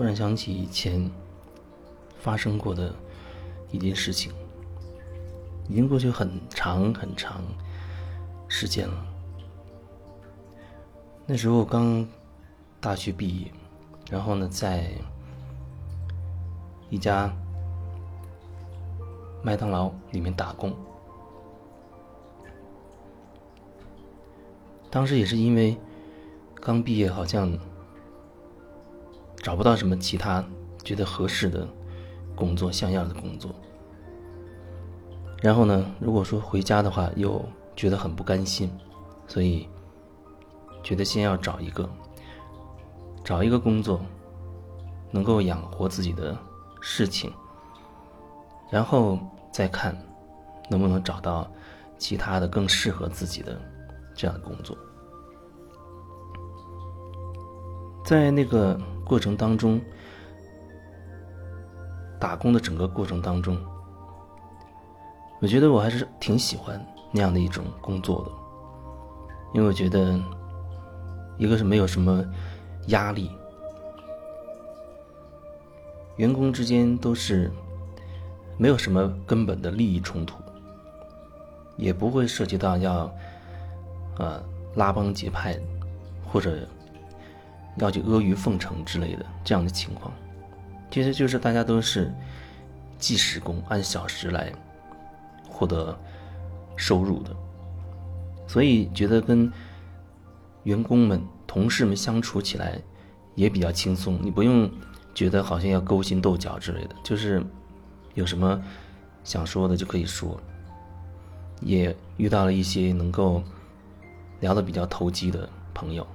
突然想起以前发生过的一件事情，已经过去很长很长时间了。那时候刚大学毕业，然后呢，在一家麦当劳里面打工。当时也是因为刚毕业，好像。找不到什么其他觉得合适的工作、像样的工作，然后呢，如果说回家的话，又觉得很不甘心，所以觉得先要找一个找一个工作，能够养活自己的事情，然后再看能不能找到其他的更适合自己的这样的工作，在那个。过程当中，打工的整个过程当中，我觉得我还是挺喜欢那样的一种工作的，因为我觉得，一个是没有什么压力，员工之间都是没有什么根本的利益冲突，也不会涉及到要，呃，拉帮结派，或者。要去阿谀奉承之类的这样的情况，其实就是大家都是计时工，按小时来获得收入的，所以觉得跟员工们、同事们相处起来也比较轻松。你不用觉得好像要勾心斗角之类的，就是有什么想说的就可以说。也遇到了一些能够聊得比较投机的朋友。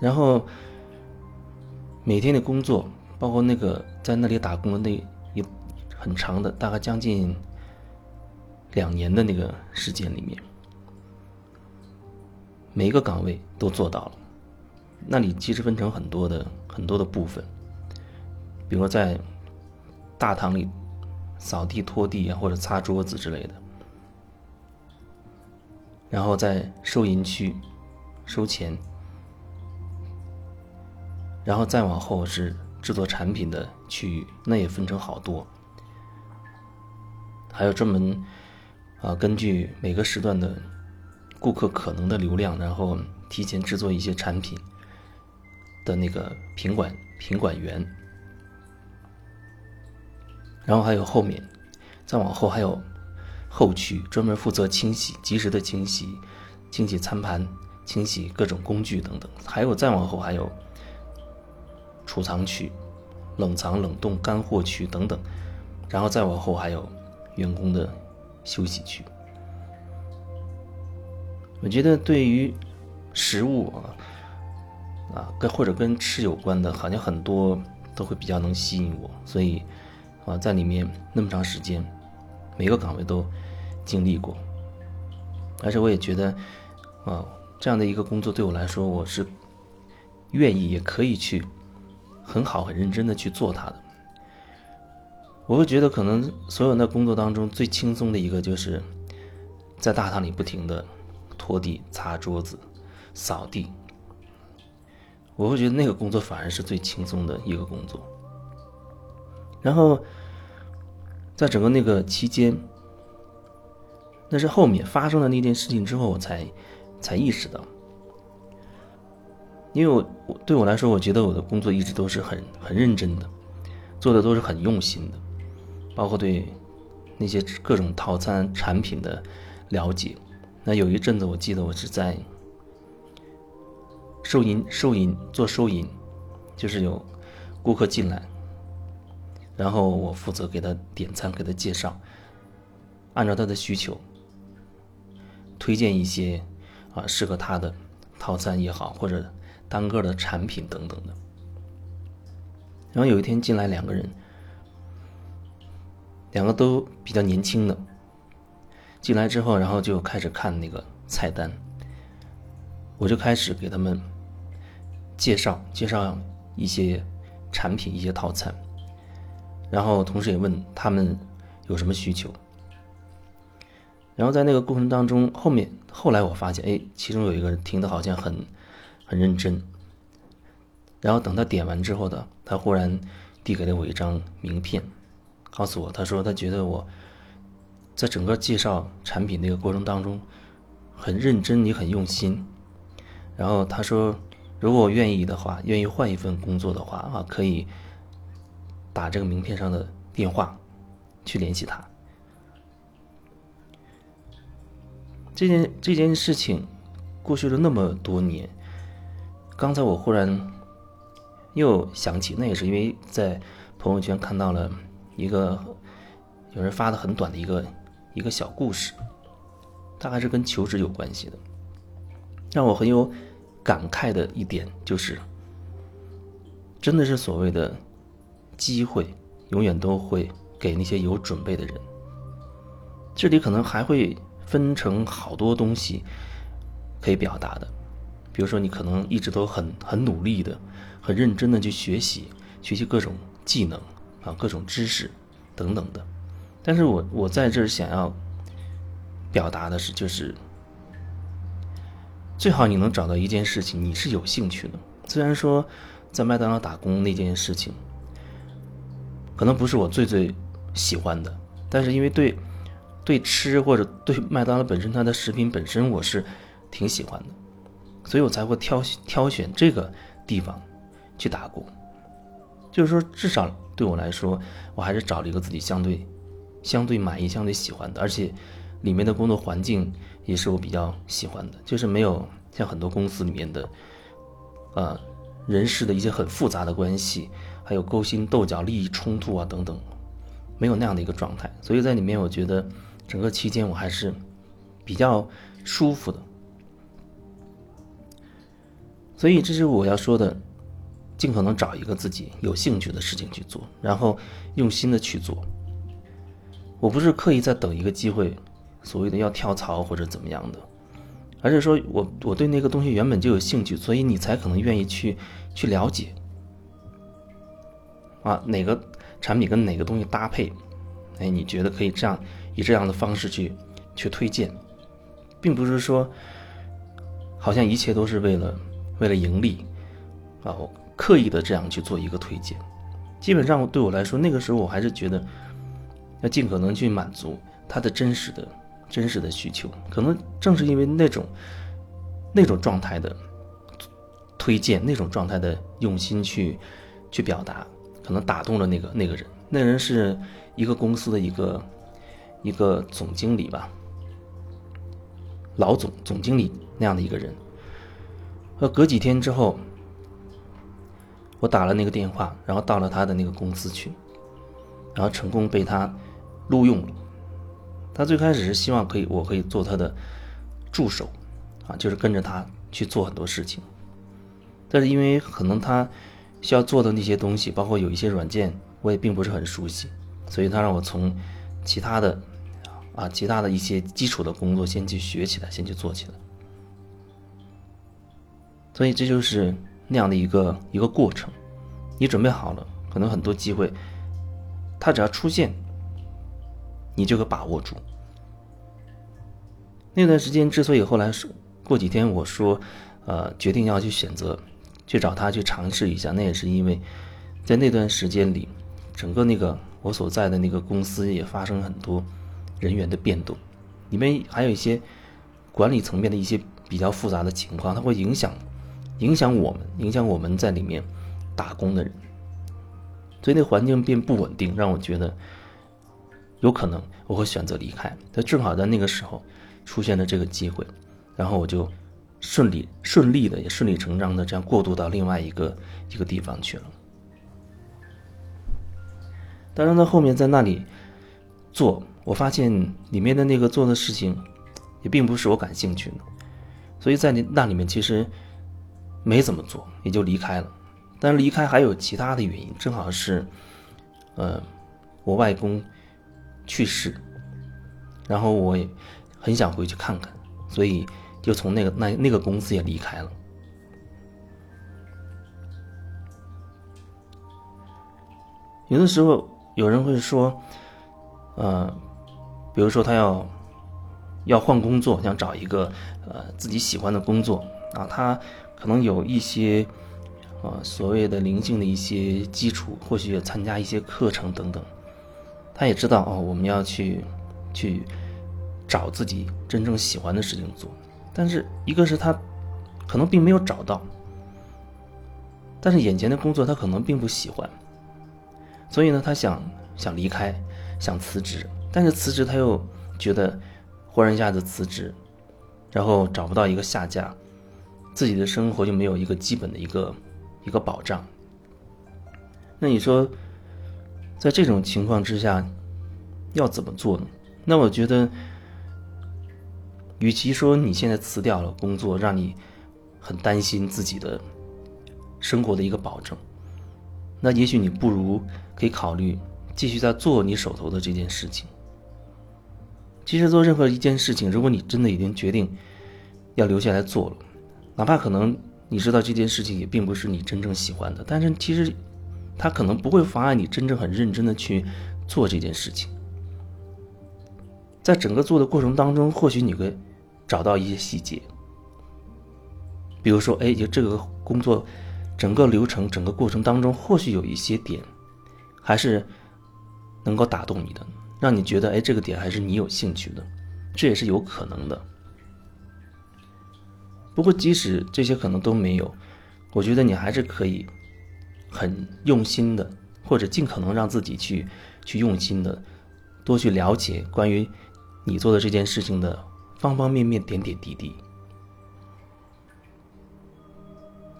然后每天的工作，包括那个在那里打工的那一很长的，大概将近两年的那个时间里面，每一个岗位都做到了。那里其实分成很多的很多的部分，比如在大堂里扫地拖地啊，或者擦桌子之类的，然后在收银区收钱。然后再往后是制作产品的区域，那也分成好多，还有专门啊，根据每个时段的顾客可能的流量，然后提前制作一些产品的那个品管品管员，然后还有后面，再往后还有后区，专门负责清洗，及时的清洗，清洗餐盘，清洗各种工具等等，还有再往后还有。储藏区、冷藏、冷冻、干货区等等，然后再往后还有员工的休息区。我觉得对于食物啊啊跟或者跟吃有关的，好像很多都会比较能吸引我，所以啊在里面那么长时间，每个岗位都经历过，而且我也觉得啊这样的一个工作对我来说，我是愿意也可以去。很好，很认真的去做它的。我会觉得，可能所有的工作当中最轻松的一个，就是在大堂里不停的拖地、擦桌子、扫地。我会觉得那个工作反而是最轻松的一个工作。然后，在整个那个期间，那是后面发生了那件事情之后，我才才意识到。因为我我对我来说，我觉得我的工作一直都是很很认真的，做的都是很用心的，包括对那些各种套餐产品的了解。那有一阵子，我记得我是在收银收银做收银，就是有顾客进来，然后我负责给他点餐，给他介绍，按照他的需求推荐一些啊适合他的套餐也好，或者。单个的产品等等的，然后有一天进来两个人，两个都比较年轻的，进来之后，然后就开始看那个菜单，我就开始给他们介绍介绍一些产品、一些套餐，然后同时也问他们有什么需求，然后在那个过程当中，后面后来我发现，哎，其中有一个人听的好像很。很认真。然后等他点完之后的，他忽然递给了我一张名片，告诉我，他说他觉得我在整个介绍产品那个过程当中很认真，你很用心。然后他说，如果我愿意的话，愿意换一份工作的话啊，可以打这个名片上的电话去联系他。这件这件事情过去了那么多年，刚才我忽然。又想起，那也是因为在朋友圈看到了一个有人发的很短的一个一个小故事，大概是跟求职有关系的。让我很有感慨的一点就是，真的是所谓的机会，永远都会给那些有准备的人。这里可能还会分成好多东西可以表达的，比如说你可能一直都很很努力的。很认真的去学习，学习各种技能啊，各种知识等等的。但是我我在这儿想要表达的是，就是最好你能找到一件事情你是有兴趣的。虽然说在麦当劳打工那件事情，可能不是我最最喜欢的，但是因为对对吃或者对麦当劳本身它的食品本身我是挺喜欢的，所以我才会挑挑选这个地方。去打工，就是说，至少对我来说，我还是找了一个自己相对、相对满意、相对喜欢的，而且里面的工作环境也是我比较喜欢的，就是没有像很多公司里面的，呃，人事的一些很复杂的关系，还有勾心斗角、利益冲突啊等等，没有那样的一个状态。所以在里面，我觉得整个期间我还是比较舒服的。所以这是我要说的。尽可能找一个自己有兴趣的事情去做，然后用心的去做。我不是刻意在等一个机会，所谓的要跳槽或者怎么样的，而是说我我对那个东西原本就有兴趣，所以你才可能愿意去去了解。啊，哪个产品跟哪个东西搭配，哎，你觉得可以这样以这样的方式去去推荐，并不是说好像一切都是为了为了盈利啊。刻意的这样去做一个推荐，基本上对我来说，那个时候我还是觉得要尽可能去满足他的真实的、真实的需求。可能正是因为那种那种状态的推荐，那种状态的用心去去表达，可能打动了那个那个人。那人是一个公司的一个一个总经理吧，老总、总经理那样的一个人。呃，隔几天之后。我打了那个电话，然后到了他的那个公司去，然后成功被他录用了。他最开始是希望可以，我可以做他的助手，啊，就是跟着他去做很多事情。但是因为可能他需要做的那些东西，包括有一些软件，我也并不是很熟悉，所以他让我从其他的啊，其他的一些基础的工作先去学起来，先去做起来。所以这就是。那样的一个一个过程，你准备好了，可能很多机会，它只要出现，你就可把握住。那段时间之所以后来说过几天我说，呃，决定要去选择去找他去尝试一下，那也是因为在那段时间里，整个那个我所在的那个公司也发生很多人员的变动，里面还有一些管理层面的一些比较复杂的情况，它会影响。影响我们，影响我们在里面打工的人，所以那环境变不稳定，让我觉得有可能我会选择离开。但正好在那个时候出现了这个机会，然后我就顺利顺利的也顺理成章的这样过渡到另外一个一个地方去了。当然，到后面在那里做，我发现里面的那个做的事情也并不是我感兴趣的，所以在那那里面其实。没怎么做，也就离开了。但是离开还有其他的原因，正好是，呃，我外公去世，然后我也很想回去看看，所以就从那个那那个公司也离开了。有的时候有人会说，呃，比如说他要要换工作，想找一个呃自己喜欢的工作啊，他。可能有一些啊所谓的灵性的一些基础，或许也参加一些课程等等。他也知道哦，我们要去去找自己真正喜欢的事情做，但是一个是他可能并没有找到，但是眼前的工作他可能并不喜欢，所以呢，他想想离开，想辞职，但是辞职他又觉得忽然一下子辞职，然后找不到一个下家，自己的生活就没有一个基本的一个一个保障。那你说？在这种情况之下，要怎么做呢？那我觉得，与其说你现在辞掉了工作，让你很担心自己的生活的一个保证，那也许你不如可以考虑继续在做你手头的这件事情。其实做任何一件事情，如果你真的已经决定要留下来做了，哪怕可能你知道这件事情也并不是你真正喜欢的，但是其实。它可能不会妨碍你真正很认真的去做这件事情，在整个做的过程当中，或许你会找到一些细节，比如说，哎，就这个工作整个流程、整个过程当中，或许有一些点还是能够打动你的，让你觉得，哎，这个点还是你有兴趣的，这也是有可能的。不过，即使这些可能都没有，我觉得你还是可以。很用心的，或者尽可能让自己去去用心的，多去了解关于你做的这件事情的方方面面、点点滴滴。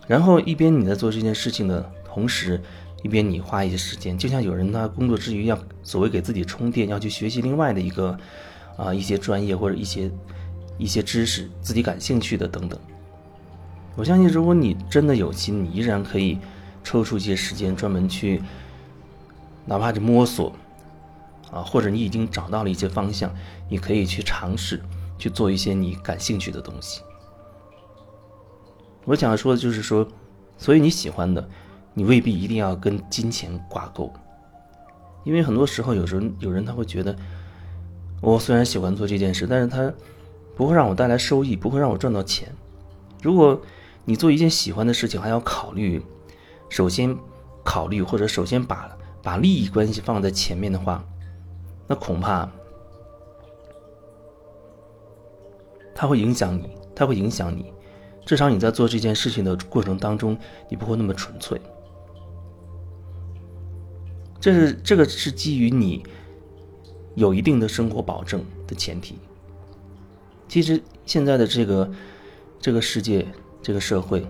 然后一边你在做这件事情的同时，一边你花一些时间，就像有人他工作之余要所谓给自己充电，要去学习另外的一个啊一些专业或者一些一些知识，自己感兴趣的等等。我相信，如果你真的有心，你依然可以。抽出一些时间专门去，哪怕是摸索，啊，或者你已经找到了一些方向，你可以去尝试去做一些你感兴趣的东西。我想说的就是说，所以你喜欢的，你未必一定要跟金钱挂钩，因为很多时候，有时候有人他会觉得，我虽然喜欢做这件事，但是他不会让我带来收益，不会让我赚到钱。如果你做一件喜欢的事情，还要考虑。首先考虑，或者首先把把利益关系放在前面的话，那恐怕它会影响你，它会影响你。至少你在做这件事情的过程当中，你不会那么纯粹。这是这个是基于你有一定的生活保证的前提。其实现在的这个这个世界，这个社会。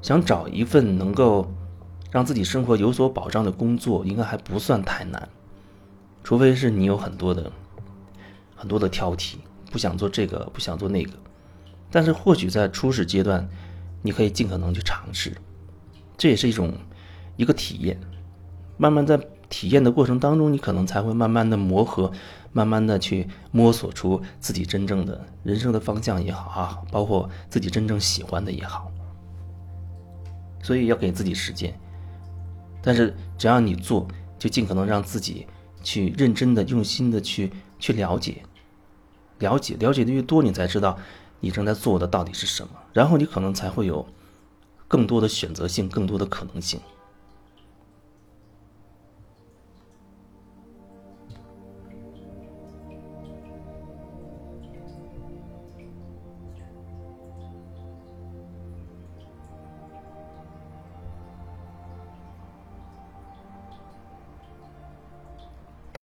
想找一份能够让自己生活有所保障的工作，应该还不算太难，除非是你有很多的很多的挑剔，不想做这个，不想做那个。但是或许在初始阶段，你可以尽可能去尝试，这也是一种一个体验。慢慢在体验的过程当中，你可能才会慢慢的磨合，慢慢的去摸索出自己真正的人生的方向也好啊，包括自己真正喜欢的也好。所以要给自己时间，但是只要你做，就尽可能让自己去认真的、用心的去去了解，了解了解的越多，你才知道你正在做的到底是什么，然后你可能才会有更多的选择性、更多的可能性。